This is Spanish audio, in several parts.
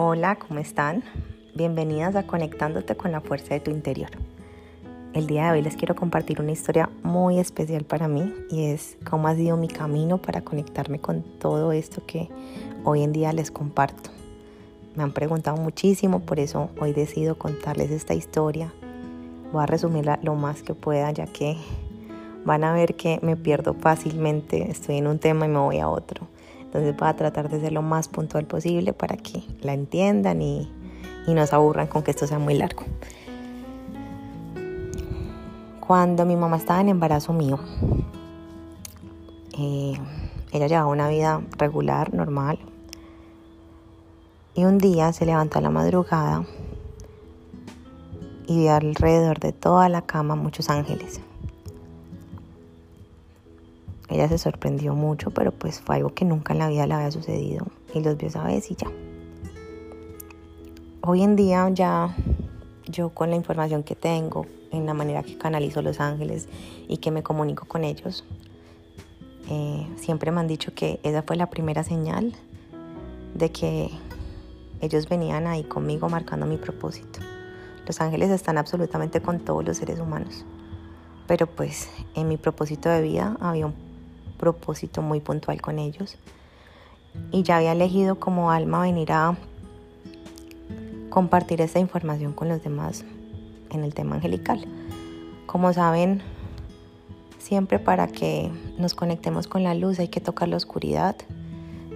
Hola, ¿cómo están? Bienvenidas a Conectándote con la Fuerza de tu Interior. El día de hoy les quiero compartir una historia muy especial para mí y es cómo ha sido mi camino para conectarme con todo esto que hoy en día les comparto. Me han preguntado muchísimo, por eso hoy decido contarles esta historia. Voy a resumirla lo más que pueda ya que van a ver que me pierdo fácilmente, estoy en un tema y me voy a otro. Entonces voy a tratar de ser lo más puntual posible para que la entiendan y, y no se aburran con que esto sea muy largo. Cuando mi mamá estaba en embarazo mío, eh, ella llevaba una vida regular, normal. Y un día se levantó a la madrugada y vio alrededor de toda la cama muchos ángeles. Ella se sorprendió mucho, pero pues fue algo que nunca en la vida le había sucedido y los vio esa vez y ya. Hoy en día ya yo con la información que tengo, en la manera que canalizo los ángeles y que me comunico con ellos, eh, siempre me han dicho que esa fue la primera señal de que ellos venían ahí conmigo marcando mi propósito. Los ángeles están absolutamente con todos los seres humanos, pero pues en mi propósito de vida había un propósito muy puntual con ellos. Y ya había elegido como alma venir a compartir esta información con los demás en el tema angelical. Como saben, siempre para que nos conectemos con la luz hay que tocar la oscuridad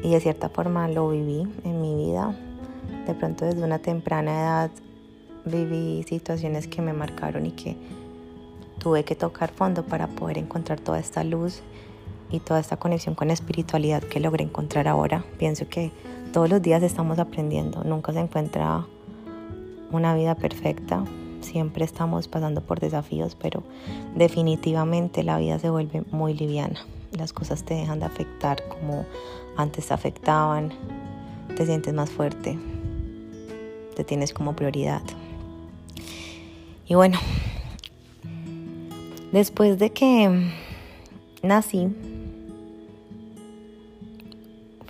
y de cierta forma lo viví en mi vida. De pronto desde una temprana edad viví situaciones que me marcaron y que tuve que tocar fondo para poder encontrar toda esta luz y toda esta conexión con la espiritualidad que logré encontrar ahora. Pienso que todos los días estamos aprendiendo, nunca se encuentra una vida perfecta, siempre estamos pasando por desafíos, pero definitivamente la vida se vuelve muy liviana. Las cosas te dejan de afectar como antes te afectaban, te sientes más fuerte, te tienes como prioridad. Y bueno, después de que nací,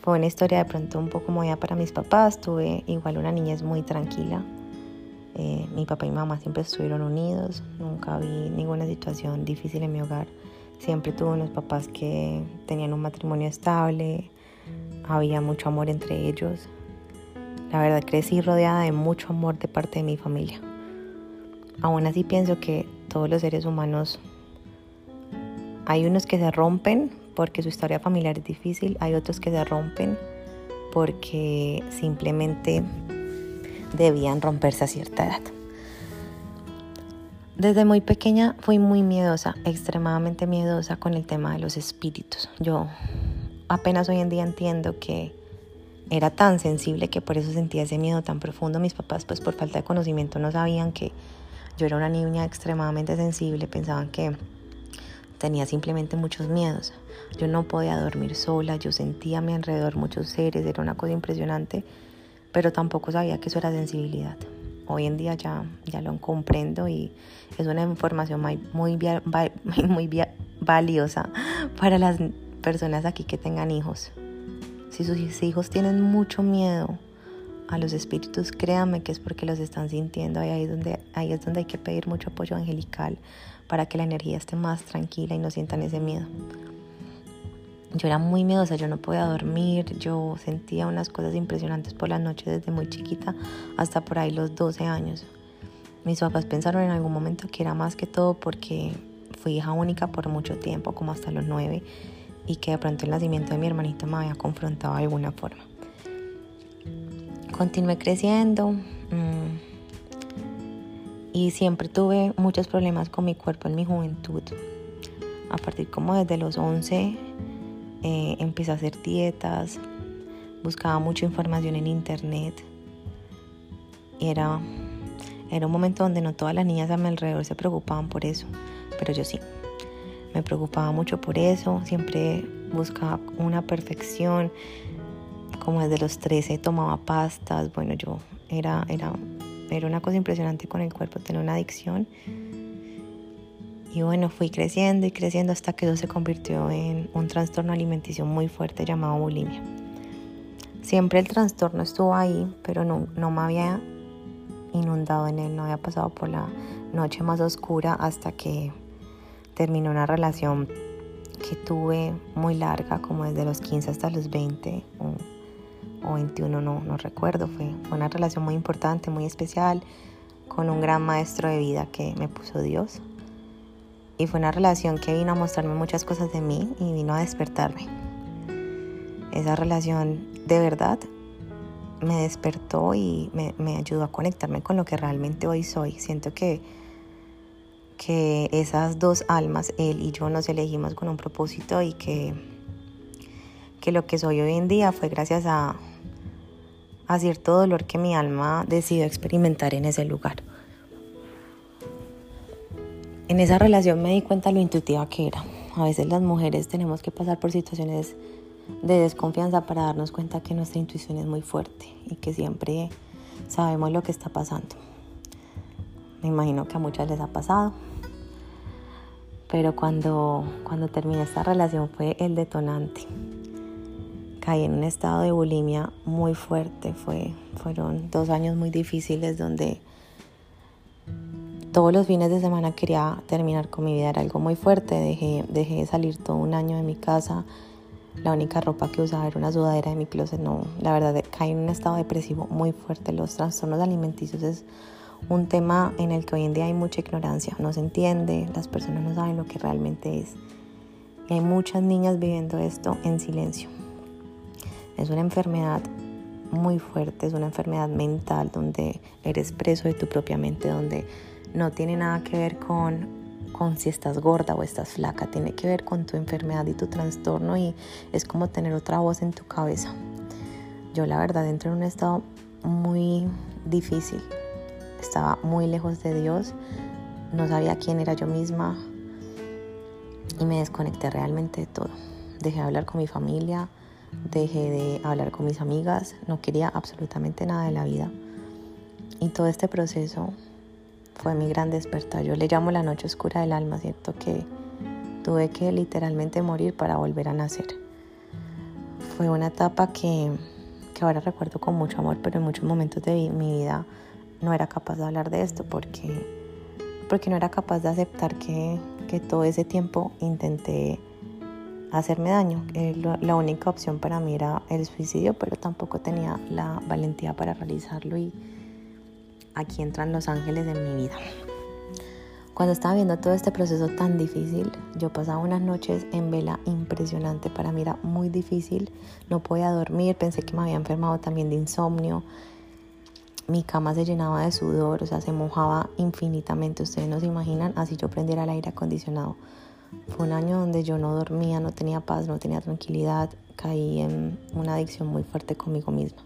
fue una historia de pronto un poco movida para mis papás. Tuve igual una niñez muy tranquila. Eh, mi papá y mamá siempre estuvieron unidos. Nunca vi ninguna situación difícil en mi hogar. Siempre tuve unos papás que tenían un matrimonio estable. Había mucho amor entre ellos. La verdad crecí rodeada de mucho amor de parte de mi familia. Aún así pienso que todos los seres humanos hay unos que se rompen porque su historia familiar es difícil, hay otros que se rompen porque simplemente debían romperse a cierta edad. Desde muy pequeña fui muy miedosa, extremadamente miedosa con el tema de los espíritus. Yo apenas hoy en día entiendo que era tan sensible que por eso sentía ese miedo tan profundo. Mis papás pues por falta de conocimiento no sabían que yo era una niña extremadamente sensible, pensaban que tenía simplemente muchos miedos. Yo no podía dormir sola, yo sentía a mi alrededor muchos seres, era una cosa impresionante, pero tampoco sabía que eso era sensibilidad. Hoy en día ya, ya lo comprendo y es una información muy, muy, muy valiosa para las personas aquí que tengan hijos. Si sus hijos tienen mucho miedo a los espíritus, créanme que es porque los están sintiendo. Ahí, donde, ahí es donde hay que pedir mucho apoyo angelical para que la energía esté más tranquila y no sientan ese miedo. Yo era muy miedosa, yo no podía dormir, yo sentía unas cosas impresionantes por la noche desde muy chiquita hasta por ahí los 12 años. Mis papás pensaron en algún momento que era más que todo porque fui hija única por mucho tiempo, como hasta los 9, y que de pronto el nacimiento de mi hermanita me había confrontado de alguna forma. Continué creciendo. Mmm, y siempre tuve muchos problemas con mi cuerpo en mi juventud. A partir como desde los 11 eh, empecé a hacer dietas, buscaba mucha información en internet. Y era, era un momento donde no todas las niñas a mi alrededor se preocupaban por eso, pero yo sí. Me preocupaba mucho por eso, siempre buscaba una perfección. Como desde los 13 tomaba pastas, bueno, yo era, era era una cosa impresionante con el cuerpo, tener una adicción. Y bueno, fui creciendo y creciendo hasta que eso se convirtió en un trastorno alimenticio muy fuerte llamado bulimia. Siempre el trastorno estuvo ahí, pero no, no me había inundado en él, no había pasado por la noche más oscura hasta que terminó una relación que tuve muy larga, como desde los 15 hasta los 20 o, o 21, no, no recuerdo. Fue, una relación muy importante, muy especial, con un gran maestro de vida que me puso Dios. Y fue una relación que vino a mostrarme muchas cosas de mí y vino a despertarme. Esa relación de verdad me despertó y me, me ayudó a conectarme con lo que realmente hoy soy. Siento que que esas dos almas, él y yo, nos elegimos con un propósito y que, que lo que soy hoy en día fue gracias a, a cierto dolor que mi alma decidió experimentar en ese lugar. En esa relación me di cuenta lo intuitiva que era. A veces las mujeres tenemos que pasar por situaciones de desconfianza para darnos cuenta que nuestra intuición es muy fuerte y que siempre sabemos lo que está pasando. Me imagino que a muchas les ha pasado pero cuando, cuando terminé esta relación fue el detonante. Caí en un estado de bulimia muy fuerte, fue, fueron dos años muy difíciles donde todos los fines de semana quería terminar con mi vida, era algo muy fuerte, dejé, dejé de salir todo un año de mi casa, la única ropa que usaba era una sudadera de mi closet, no, la verdad caí en un estado depresivo muy fuerte, los trastornos alimenticios es un tema en el que hoy en día hay mucha ignorancia, no se entiende, las personas no saben lo que realmente es. Y hay muchas niñas viviendo esto en silencio. Es una enfermedad muy fuerte, es una enfermedad mental donde eres preso de tu propia mente, donde no tiene nada que ver con, con si estás gorda o estás flaca, tiene que ver con tu enfermedad y tu trastorno y es como tener otra voz en tu cabeza. Yo la verdad entro en un estado muy difícil, estaba muy lejos de Dios, no sabía quién era yo misma y me desconecté realmente de todo. Dejé de hablar con mi familia, dejé de hablar con mis amigas, no quería absolutamente nada de la vida. Y todo este proceso fue mi gran despertar. Yo le llamo la noche oscura del alma, ¿cierto? Que tuve que literalmente morir para volver a nacer. Fue una etapa que, que ahora recuerdo con mucho amor, pero en muchos momentos de mi vida no era capaz de hablar de esto porque, porque no era capaz de aceptar que, que todo ese tiempo intenté hacerme daño. Eh, la única opción para mí era el suicidio, pero tampoco tenía la valentía para realizarlo y aquí entran los ángeles en mi vida. Cuando estaba viendo todo este proceso tan difícil, yo pasaba unas noches en vela impresionante. Para mí era muy difícil, no podía dormir, pensé que me había enfermado también de insomnio mi cama se llenaba de sudor, o sea, se mojaba infinitamente. Ustedes no se imaginan, así yo prendiera el aire acondicionado. Fue un año donde yo no dormía, no tenía paz, no tenía tranquilidad, caí en una adicción muy fuerte conmigo misma.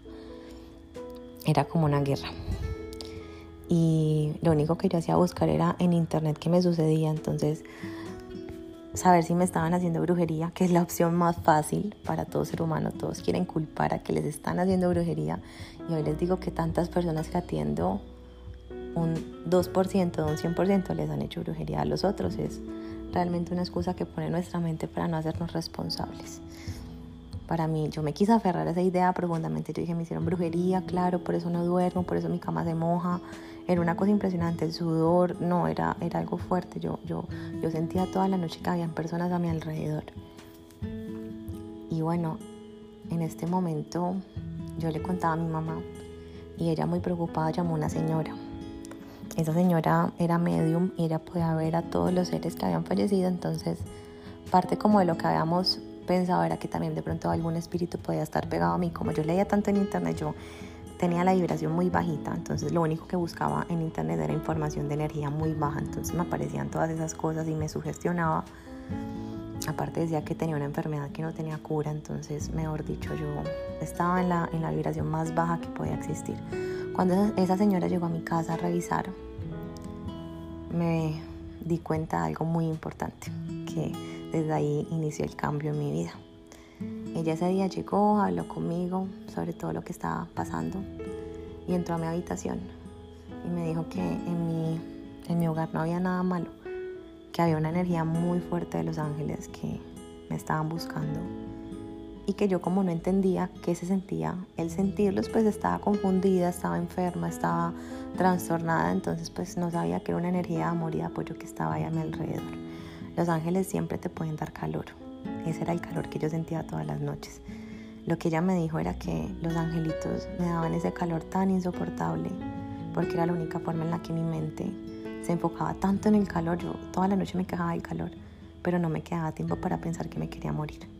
Era como una guerra. Y lo único que yo hacía buscar era en internet qué me sucedía. Entonces saber si me estaban haciendo brujería, que es la opción más fácil para todo ser humano. Todos quieren culpar a que les están haciendo brujería. Y hoy les digo que tantas personas que atiendo, un 2%, un 100% les han hecho brujería a los otros. Es realmente una excusa que pone nuestra mente para no hacernos responsables. Para mí, yo me quise aferrar a esa idea profundamente. Yo dije, me hicieron brujería, claro, por eso no duermo, por eso mi cama se moja, era una cosa impresionante, el sudor, no, era, era algo fuerte. Yo, yo, yo sentía toda la noche que habían personas a mi alrededor. Y bueno, en este momento yo le contaba a mi mamá y ella muy preocupada llamó a una señora. Esa señora era medium y ella podía ver a todos los seres que habían fallecido, entonces parte como de lo que habíamos pensado era que también de pronto algún espíritu podía estar pegado a mí. Como yo leía tanto en internet, yo tenía la vibración muy bajita, entonces lo único que buscaba en internet era información de energía muy baja, entonces me aparecían todas esas cosas y me sugestionaba. Aparte decía que tenía una enfermedad que no tenía cura, entonces mejor dicho yo estaba en la, en la vibración más baja que podía existir. Cuando esa señora llegó a mi casa a revisar, me di cuenta de algo muy importante, que desde ahí inició el cambio en mi vida. Ella ese día llegó, habló conmigo sobre todo lo que estaba pasando y entró a mi habitación y me dijo que en mi, en mi hogar no había nada malo, que había una energía muy fuerte de los ángeles que me estaban buscando y que yo como no entendía qué se sentía el sentirlos, pues estaba confundida, estaba enferma, estaba trastornada, entonces pues no sabía que era una energía de amor y de apoyo que estaba ahí a mi alrededor. Los ángeles siempre te pueden dar calor, ese era el calor que yo sentía todas las noches. Lo que ella me dijo era que los angelitos me daban ese calor tan insoportable, porque era la única forma en la que mi mente se enfocaba tanto en el calor, yo toda la noche me quejaba del calor, pero no me quedaba tiempo para pensar que me quería morir.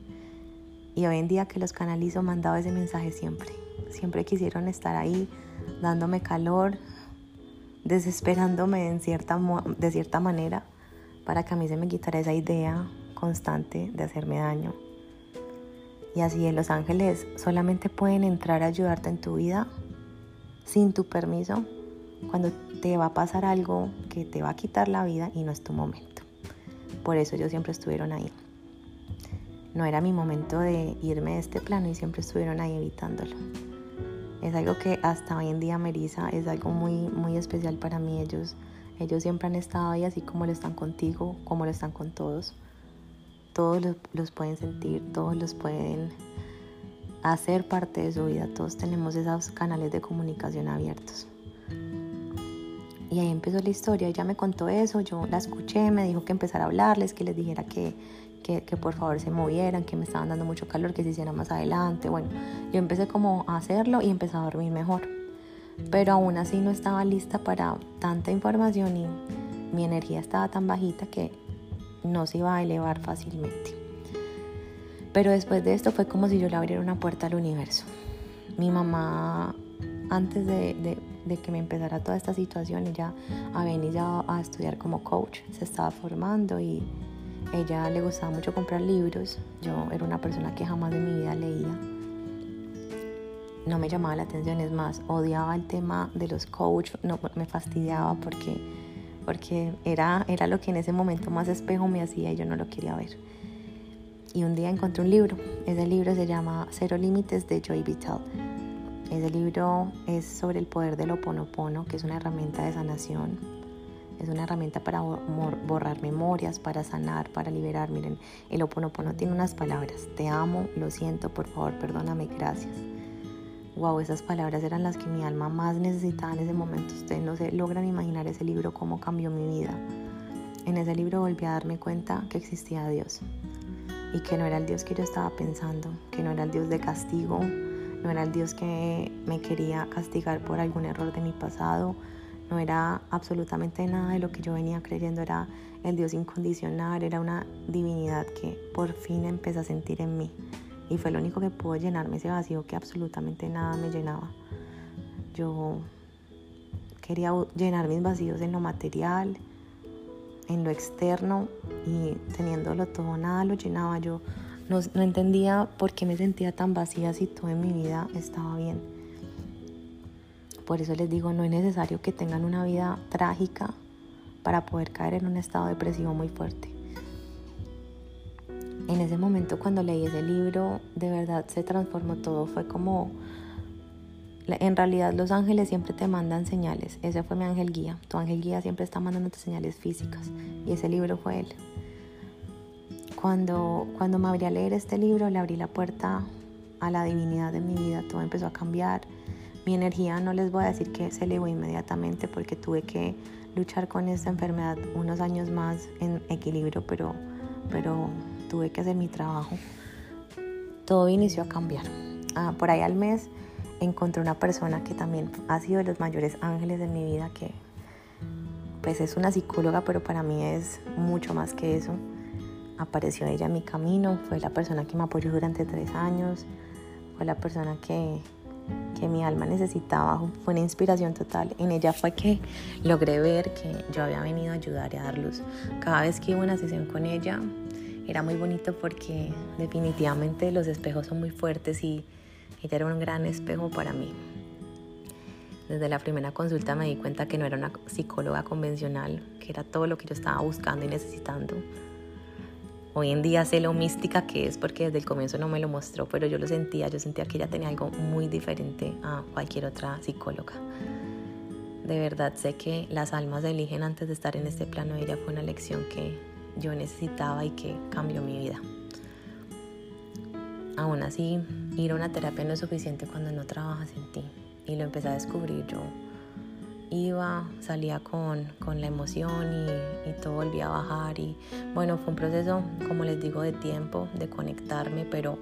Y hoy en día que los canalizo, mandaba ese mensaje siempre. Siempre quisieron estar ahí, dándome calor, desesperándome en cierta, de cierta manera, para que a mí se me quitara esa idea constante de hacerme daño. Y así los ángeles solamente pueden entrar a ayudarte en tu vida sin tu permiso cuando te va a pasar algo que te va a quitar la vida y no es tu momento. Por eso ellos siempre estuvieron ahí no era mi momento de irme de este plano y siempre estuvieron ahí evitándolo. Es algo que hasta hoy en día me es algo muy, muy especial para mí. Ellos, ellos siempre han estado ahí así como lo están contigo, como lo están con todos. Todos los, los pueden sentir, todos los pueden hacer parte de su vida. Todos tenemos esos canales de comunicación abiertos. Y ahí empezó la historia, ella me contó eso, yo la escuché, me dijo que empezara a hablarles, que les dijera que, que, por favor se movieran, que me estaban dando mucho calor, que se hiciera más adelante. Bueno, yo empecé como a hacerlo y empecé a dormir mejor. Pero aún así no estaba lista para tanta información y mi energía estaba tan bajita que no se iba a elevar fácilmente. Pero después de esto fue como si yo le abriera una puerta al universo. Mi mamá, antes de, de que me empezara toda esta situación, ella había iniciado a estudiar como coach, se estaba formando y ella le gustaba mucho comprar libros. Yo era una persona que jamás de mi vida leía. No me llamaba la atención, es más, odiaba el tema de los coach, no, me fastidiaba porque, porque era, era lo que en ese momento más espejo me hacía y yo no lo quería ver. Y un día encontré un libro, ese libro se llama Cero Límites de Joy Vital. Ese libro es sobre el poder del oponopono, que es una herramienta de sanación es una herramienta para borrar memorias, para sanar, para liberar. Miren, el Oponopono tiene unas palabras. Te amo, lo siento, por favor, perdóname, gracias. Wow, esas palabras eran las que mi alma más necesitaba en ese momento. Ustedes no se logran imaginar ese libro, cómo cambió mi vida. En ese libro volví a darme cuenta que existía Dios y que no era el Dios que yo estaba pensando, que no era el Dios de castigo, no era el Dios que me quería castigar por algún error de mi pasado, no era absolutamente nada de lo que yo venía creyendo, era el Dios incondicional, era una divinidad que por fin empecé a sentir en mí. Y fue lo único que pudo llenarme ese vacío que absolutamente nada me llenaba. Yo quería llenar mis vacíos en lo material, en lo externo y teniéndolo todo, nada lo llenaba. Yo no, no entendía por qué me sentía tan vacía si todo en mi vida estaba bien. Por eso les digo, no es necesario que tengan una vida trágica para poder caer en un estado depresivo muy fuerte. En ese momento cuando leí ese libro, de verdad se transformó todo. Fue como, en realidad los ángeles siempre te mandan señales. Ese fue mi ángel guía. Tu ángel guía siempre está mandándote señales físicas. Y ese libro fue él. Cuando, cuando me abrí a leer este libro, le abrí la puerta a la divinidad de mi vida. Todo empezó a cambiar mi energía no les voy a decir que se elevó inmediatamente porque tuve que luchar con esta enfermedad unos años más en equilibrio, pero, pero tuve que hacer mi trabajo. Todo inició a cambiar. Ah, por ahí al mes encontré una persona que también ha sido de los mayores ángeles de mi vida, que pues es una psicóloga, pero para mí es mucho más que eso. Apareció ella en mi camino, fue la persona que me apoyó durante tres años, fue la persona que que mi alma necesitaba, fue una inspiración total. En ella fue que logré ver que yo había venido a ayudar y a dar luz. Cada vez que iba a una sesión con ella, era muy bonito porque definitivamente los espejos son muy fuertes y ella era un gran espejo para mí. Desde la primera consulta me di cuenta que no era una psicóloga convencional, que era todo lo que yo estaba buscando y necesitando Hoy en día sé lo mística que es porque desde el comienzo no me lo mostró, pero yo lo sentía, yo sentía que ella tenía algo muy diferente a cualquier otra psicóloga. De verdad sé que las almas eligen antes de estar en este plano. Ella fue una lección que yo necesitaba y que cambió mi vida. aún así ir a una terapia no es suficiente cuando no trabajas en ti. Y lo empecé a descubrir yo. Iba, salía con, con la emoción y, y, todo volvía a bajar. Y bueno, fue un proceso, como les digo, de tiempo, de conectarme, pero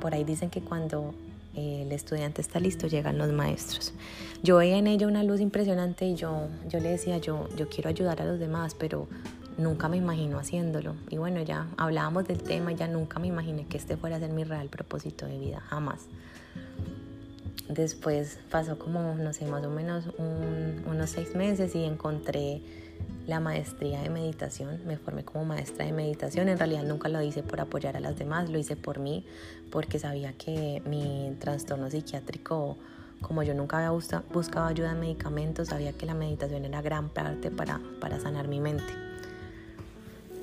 por ahí dicen que cuando el estudiante está listo, llegan los maestros. Yo veía en ella una luz impresionante y yo, yo le decía, yo, yo quiero ayudar a los demás, pero nunca me imagino haciéndolo. Y bueno, ya hablábamos del tema, ya nunca me imaginé que este fuera a ser mi real propósito de vida, jamás. Después pasó como, no sé, más o menos unos seis meses y encontré la maestría de meditación. Me formé como maestra de meditación. En realidad nunca lo hice por apoyar a las demás, lo hice por mí, porque sabía que mi trastorno psiquiátrico, como yo nunca había buscado ayuda en medicamentos, sabía que la meditación era gran parte para, para sanar mi mente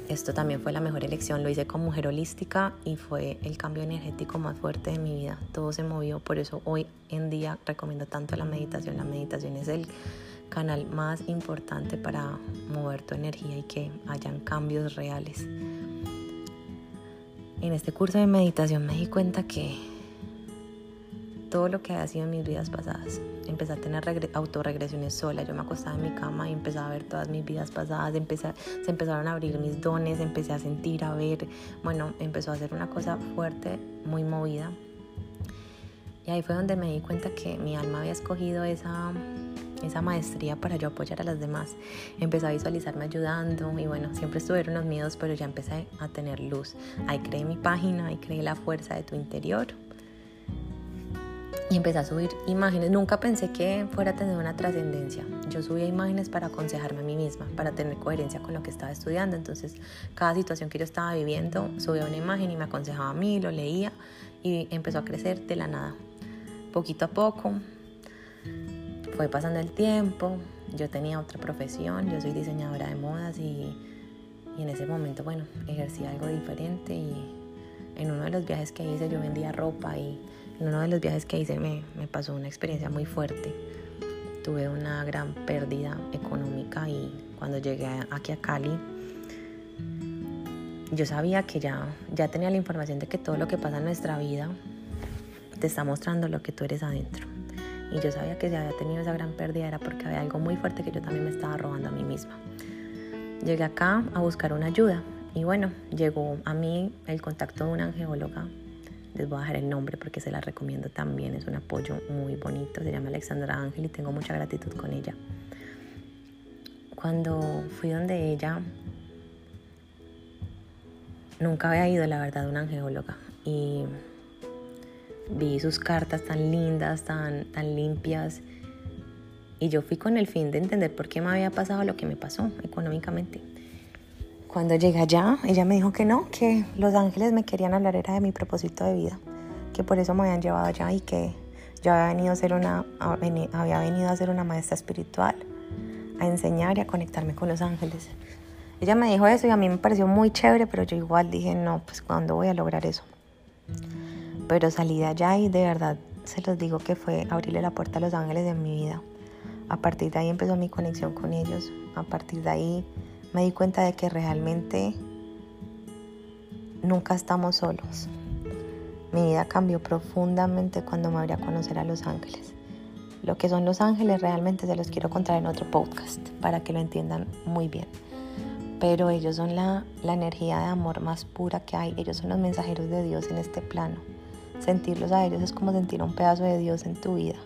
esto también fue la mejor elección. Lo hice con mujer holística y fue el cambio energético más fuerte de mi vida. Todo se movió, por eso hoy en día recomiendo tanto la meditación. La meditación es el canal más importante para mover tu energía y que hayan cambios reales. En este curso de meditación me di cuenta que todo lo que había sido en mis vidas pasadas. Empecé a tener autorregresiones sola. Yo me acostaba en mi cama y empezaba a ver todas mis vidas pasadas. Empecé, se empezaron a abrir mis dones, empecé a sentir, a ver. Bueno, empezó a ser una cosa fuerte, muy movida. Y ahí fue donde me di cuenta que mi alma había escogido esa, esa maestría para yo apoyar a las demás. Empecé a visualizarme ayudando y bueno, siempre estuvieron los miedos, pero ya empecé a tener luz. Ahí creé mi página, ahí creé la fuerza de tu interior y empecé a subir imágenes. Nunca pensé que fuera a tener una trascendencia. Yo subía imágenes para aconsejarme a mí misma, para tener coherencia con lo que estaba estudiando. Entonces, cada situación que yo estaba viviendo, subía una imagen y me aconsejaba a mí, lo leía y empezó a crecer de la nada. Poquito a poco, fue pasando el tiempo, yo tenía otra profesión, yo soy diseñadora de modas y, y en ese momento, bueno, ejercí algo diferente y en uno de los viajes que hice yo vendía ropa y en uno de los viajes que hice me, me pasó una experiencia muy fuerte. Tuve una gran pérdida económica y cuando llegué aquí a Cali, yo sabía que ya, ya tenía la información de que todo lo que pasa en nuestra vida te está mostrando lo que tú eres adentro. Y yo sabía que si había tenido esa gran pérdida era porque había algo muy fuerte que yo también me estaba robando a mí misma. Llegué acá a buscar una ayuda y bueno, llegó a mí el contacto de una angeóloga les voy a dejar el nombre porque se la recomiendo también. Es un apoyo muy bonito. Se llama Alexandra Ángel y tengo mucha gratitud con ella. Cuando fui donde ella, nunca había ido, la verdad, a una angeóloga. Y vi sus cartas tan lindas, tan, tan limpias. Y yo fui con el fin de entender por qué me había pasado lo que me pasó económicamente. Cuando llegué allá, ella me dijo que no, que los ángeles me querían hablar era de mi propósito de vida, que por eso me habían llevado allá y que yo había venido a ser una, había venido a ser una maestra espiritual, a enseñar y a conectarme con los ángeles. Ella me dijo eso y a mí me pareció muy chévere, pero yo igual dije, no, pues ¿cuándo voy a lograr eso? Pero salí de allá y de verdad se los digo que fue abrirle la puerta a los ángeles de mi vida. A partir de ahí empezó mi conexión con ellos. A partir de ahí me di cuenta de que realmente nunca estamos solos. Mi vida cambió profundamente cuando me abrí a conocer a los ángeles. Lo que son los ángeles realmente se los quiero contar en otro podcast para que lo entiendan muy bien. Pero ellos son la, la energía de amor más pura que hay. Ellos son los mensajeros de Dios en este plano. Sentirlos a ellos es como sentir un pedazo de Dios en tu vida.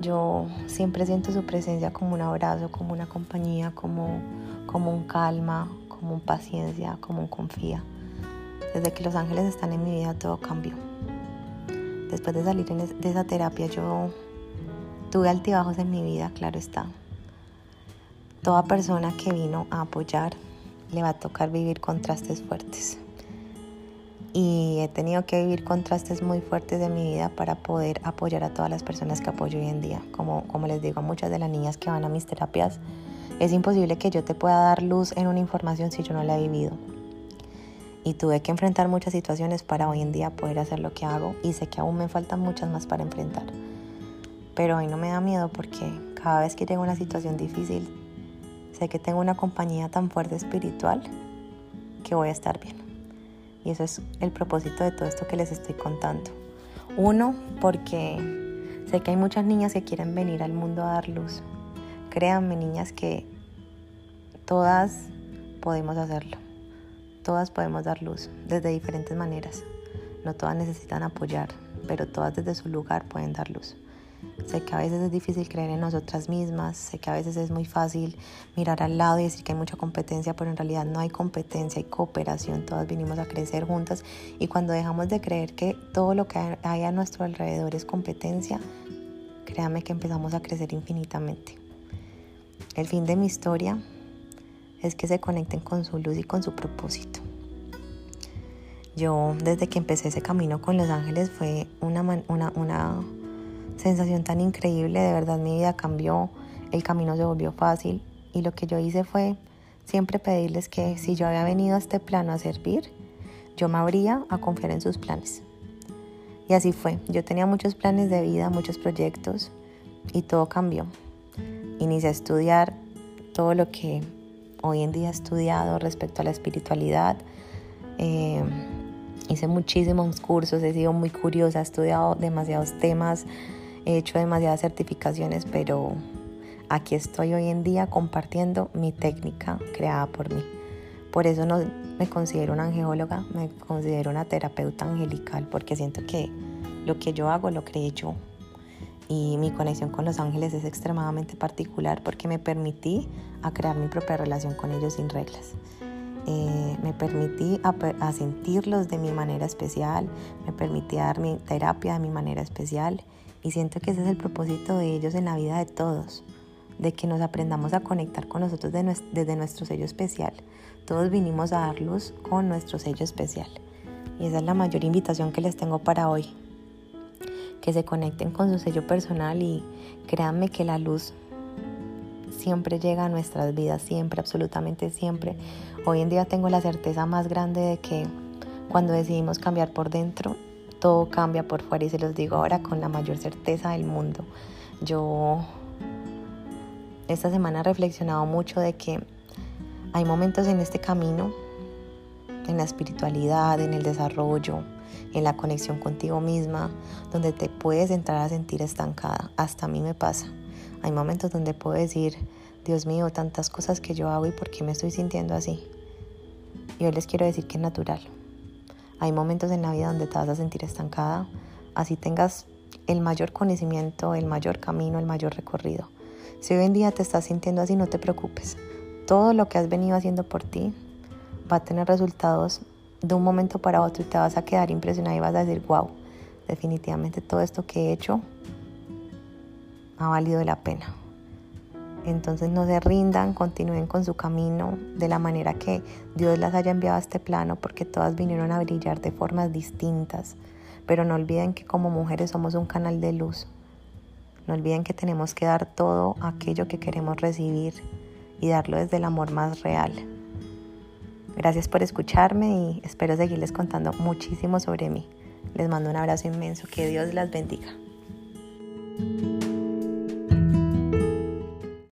Yo siempre siento su presencia como un abrazo, como una compañía, como, como un calma, como un paciencia, como un confía. Desde que los ángeles están en mi vida todo cambió. Después de salir de esa terapia yo tuve altibajos en mi vida, claro está. Toda persona que vino a apoyar le va a tocar vivir contrastes fuertes y he tenido que vivir contrastes muy fuertes de mi vida para poder apoyar a todas las personas que apoyo hoy en día. Como, como les digo a muchas de las niñas que van a mis terapias, es imposible que yo te pueda dar luz en una información si yo no la he vivido. Y tuve que enfrentar muchas situaciones para hoy en día poder hacer lo que hago y sé que aún me faltan muchas más para enfrentar. Pero hoy no me da miedo porque cada vez que tengo una situación difícil, sé que tengo una compañía tan fuerte espiritual que voy a estar bien. Y eso es el propósito de todo esto que les estoy contando. Uno, porque sé que hay muchas niñas que quieren venir al mundo a dar luz. Créanme, niñas, que todas podemos hacerlo. Todas podemos dar luz desde diferentes maneras. No todas necesitan apoyar, pero todas desde su lugar pueden dar luz. Sé que a veces es difícil creer en nosotras mismas, sé que a veces es muy fácil mirar al lado y decir que hay mucha competencia, pero en realidad no hay competencia, hay cooperación, todas vinimos a crecer juntas y cuando dejamos de creer que todo lo que hay a nuestro alrededor es competencia, créame que empezamos a crecer infinitamente. El fin de mi historia es que se conecten con su luz y con su propósito. Yo desde que empecé ese camino con los ángeles fue una, una, una sensación tan increíble, de verdad mi vida cambió, el camino se volvió fácil y lo que yo hice fue siempre pedirles que si yo había venido a este plano a servir, yo me abría a confiar en sus planes. Y así fue, yo tenía muchos planes de vida, muchos proyectos y todo cambió. Inicié a estudiar todo lo que hoy en día he estudiado respecto a la espiritualidad. Eh, hice muchísimos cursos, he sido muy curiosa, he estudiado demasiados temas He hecho demasiadas certificaciones, pero aquí estoy hoy en día compartiendo mi técnica creada por mí. Por eso no me considero una angeóloga, me considero una terapeuta angelical, porque siento que lo que yo hago lo creé yo. Y mi conexión con los ángeles es extremadamente particular porque me permití a crear mi propia relación con ellos sin reglas. Eh, me permití a, a, sentirlos de mi manera especial, me permití dar mi terapia de mi manera especial y siento que ese es el propósito de ellos en la vida de todos, de que nos aprendamos a conectar con nosotros desde nuestro sello especial. Todos vinimos a dar luz con nuestro sello especial. Y esa es la mayor invitación que les tengo para hoy. Que se conecten con su sello personal y créanme que la luz siempre llega a nuestras vidas, siempre, absolutamente siempre. Hoy en día tengo la certeza más grande de que cuando decidimos cambiar por dentro, todo cambia por fuera y se los digo ahora con la mayor certeza del mundo. Yo esta semana he reflexionado mucho de que hay momentos en este camino, en la espiritualidad, en el desarrollo, en la conexión contigo misma, donde te puedes entrar a sentir estancada. Hasta a mí me pasa. Hay momentos donde puedo decir, Dios mío, tantas cosas que yo hago y por qué me estoy sintiendo así. Y hoy les quiero decir que es natural. Hay momentos en la vida donde te vas a sentir estancada, así tengas el mayor conocimiento, el mayor camino, el mayor recorrido. Si hoy en día te estás sintiendo así, no te preocupes. Todo lo que has venido haciendo por ti va a tener resultados de un momento para otro y te vas a quedar impresionada y vas a decir, wow, definitivamente todo esto que he hecho ha valido la pena. Entonces no se rindan, continúen con su camino de la manera que Dios las haya enviado a este plano, porque todas vinieron a brillar de formas distintas. Pero no olviden que como mujeres somos un canal de luz. No olviden que tenemos que dar todo aquello que queremos recibir y darlo desde el amor más real. Gracias por escucharme y espero seguirles contando muchísimo sobre mí. Les mando un abrazo inmenso. Que Dios las bendiga.